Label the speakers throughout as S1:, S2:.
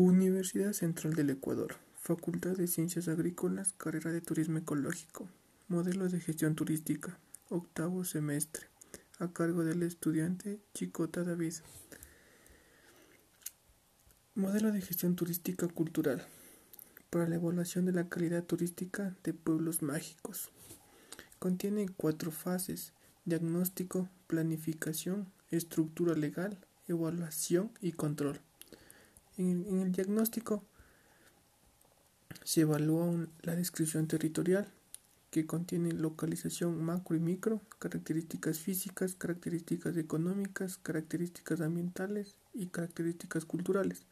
S1: Universidad Central del Ecuador, Facultad de Ciencias Agrícolas, carrera de Turismo Ecológico, modelo de gestión turística, octavo semestre, a cargo del estudiante Chicota David. Modelo de gestión turística cultural para la evaluación de la calidad turística de pueblos mágicos. Contiene cuatro fases, diagnóstico, planificación, estructura legal, evaluación y control. En, el diagnóstico se evalúa la descripción territorial que contiene localización macro y micro, características físicas, características económicas, características ambientales y características culturales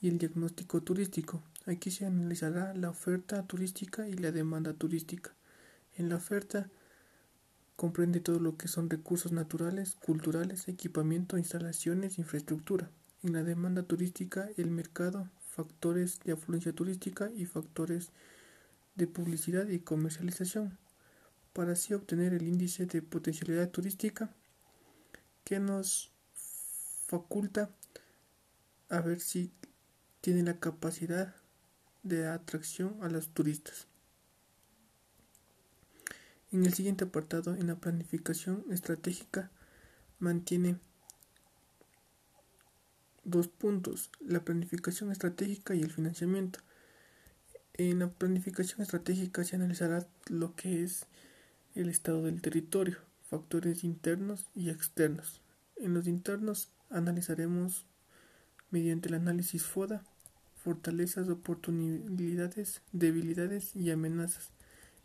S1: y el diagnóstico turístico. Aquí se analizará la oferta turística y la demanda turística. En la oferta comprende todo lo que son recursos naturales, culturales, equipamiento, instalaciones, infraestructura. En la demanda turística, el mercado, factores de afluencia turística y factores de publicidad y comercialización, para así obtener el índice de potencialidad turística que nos faculta a ver si tiene la capacidad de atracción a los turistas. En el siguiente apartado, en la planificación estratégica, mantiene dos puntos, la planificación estratégica y el financiamiento. En la planificación estratégica se analizará lo que es el estado del territorio, factores internos y externos. En los internos analizaremos mediante el análisis FODA, fortalezas, oportunidades, debilidades y amenazas.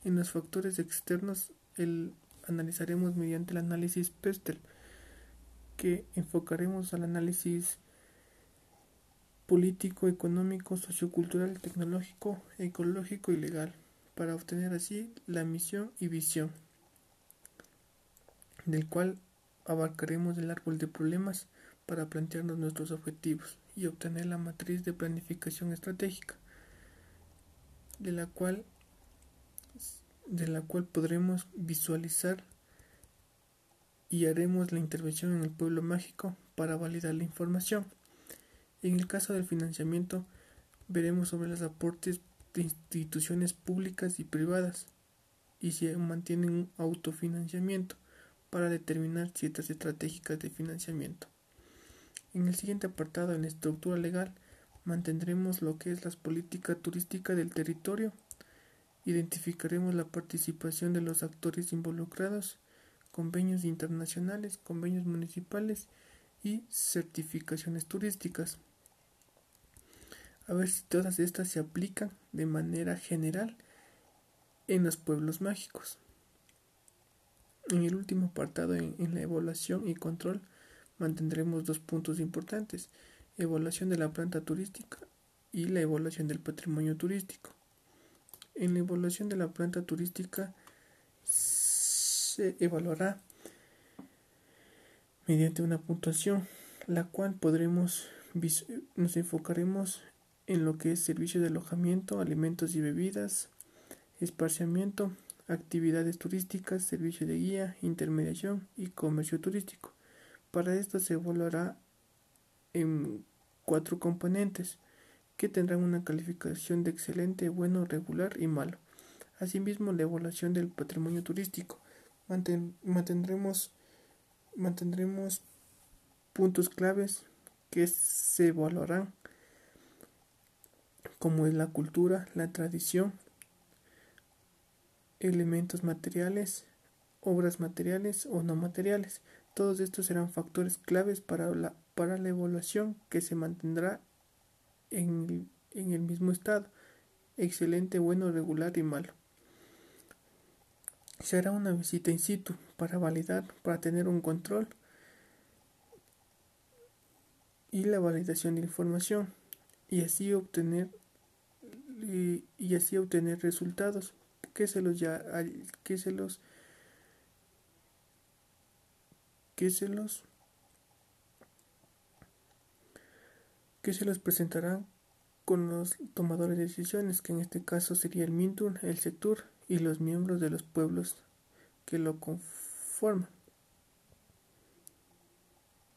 S1: En los factores externos el analizaremos mediante el análisis PESTEL, que enfocaremos al análisis político, económico, sociocultural, tecnológico, ecológico y legal, para obtener así la misión y visión, del cual abarcaremos el árbol de problemas para plantearnos nuestros objetivos y obtener la matriz de planificación estratégica, de la cual, de la cual podremos visualizar y haremos la intervención en el pueblo mágico para validar la información. En el caso del financiamiento, veremos sobre los aportes de instituciones públicas y privadas y si mantienen un autofinanciamiento para determinar ciertas estratégicas de financiamiento. En el siguiente apartado, en estructura legal, mantendremos lo que es la política turística del territorio, identificaremos la participación de los actores involucrados, convenios internacionales, convenios municipales y certificaciones turísticas a ver si todas estas se aplican de manera general en los pueblos mágicos. En el último apartado, en, la evaluación y control, mantendremos dos puntos importantes, evaluación de la planta turística y la evaluación del patrimonio turístico. En la evaluación de la planta turística se evaluará mediante una puntuación, la cual podremos nos enfocaremos en lo que es servicio de alojamiento, alimentos y bebidas, esparciamiento, actividades turísticas, servicio de guía, intermediación y comercio turístico. Para esto se evaluará en cuatro componentes que tendrán una calificación de excelente, bueno, regular y malo. Asimismo, la evaluación del patrimonio turístico. mantendremos, mantendremos puntos claves que se evaluarán como es la cultura, la tradición, elementos materiales, obras materiales o no materiales. Todos estos serán factores claves para la, para la evaluación que se mantendrá en, en el mismo estado, excelente, bueno, regular y malo. Se hará una visita in situ para validar, para tener un control y la validación de información y así obtener y, así obtener resultados que se los ya que se los que se los que se los presentarán con los tomadores de decisiones, que en este caso sería el Mintur, el Sectur y los miembros de los pueblos que lo conforman.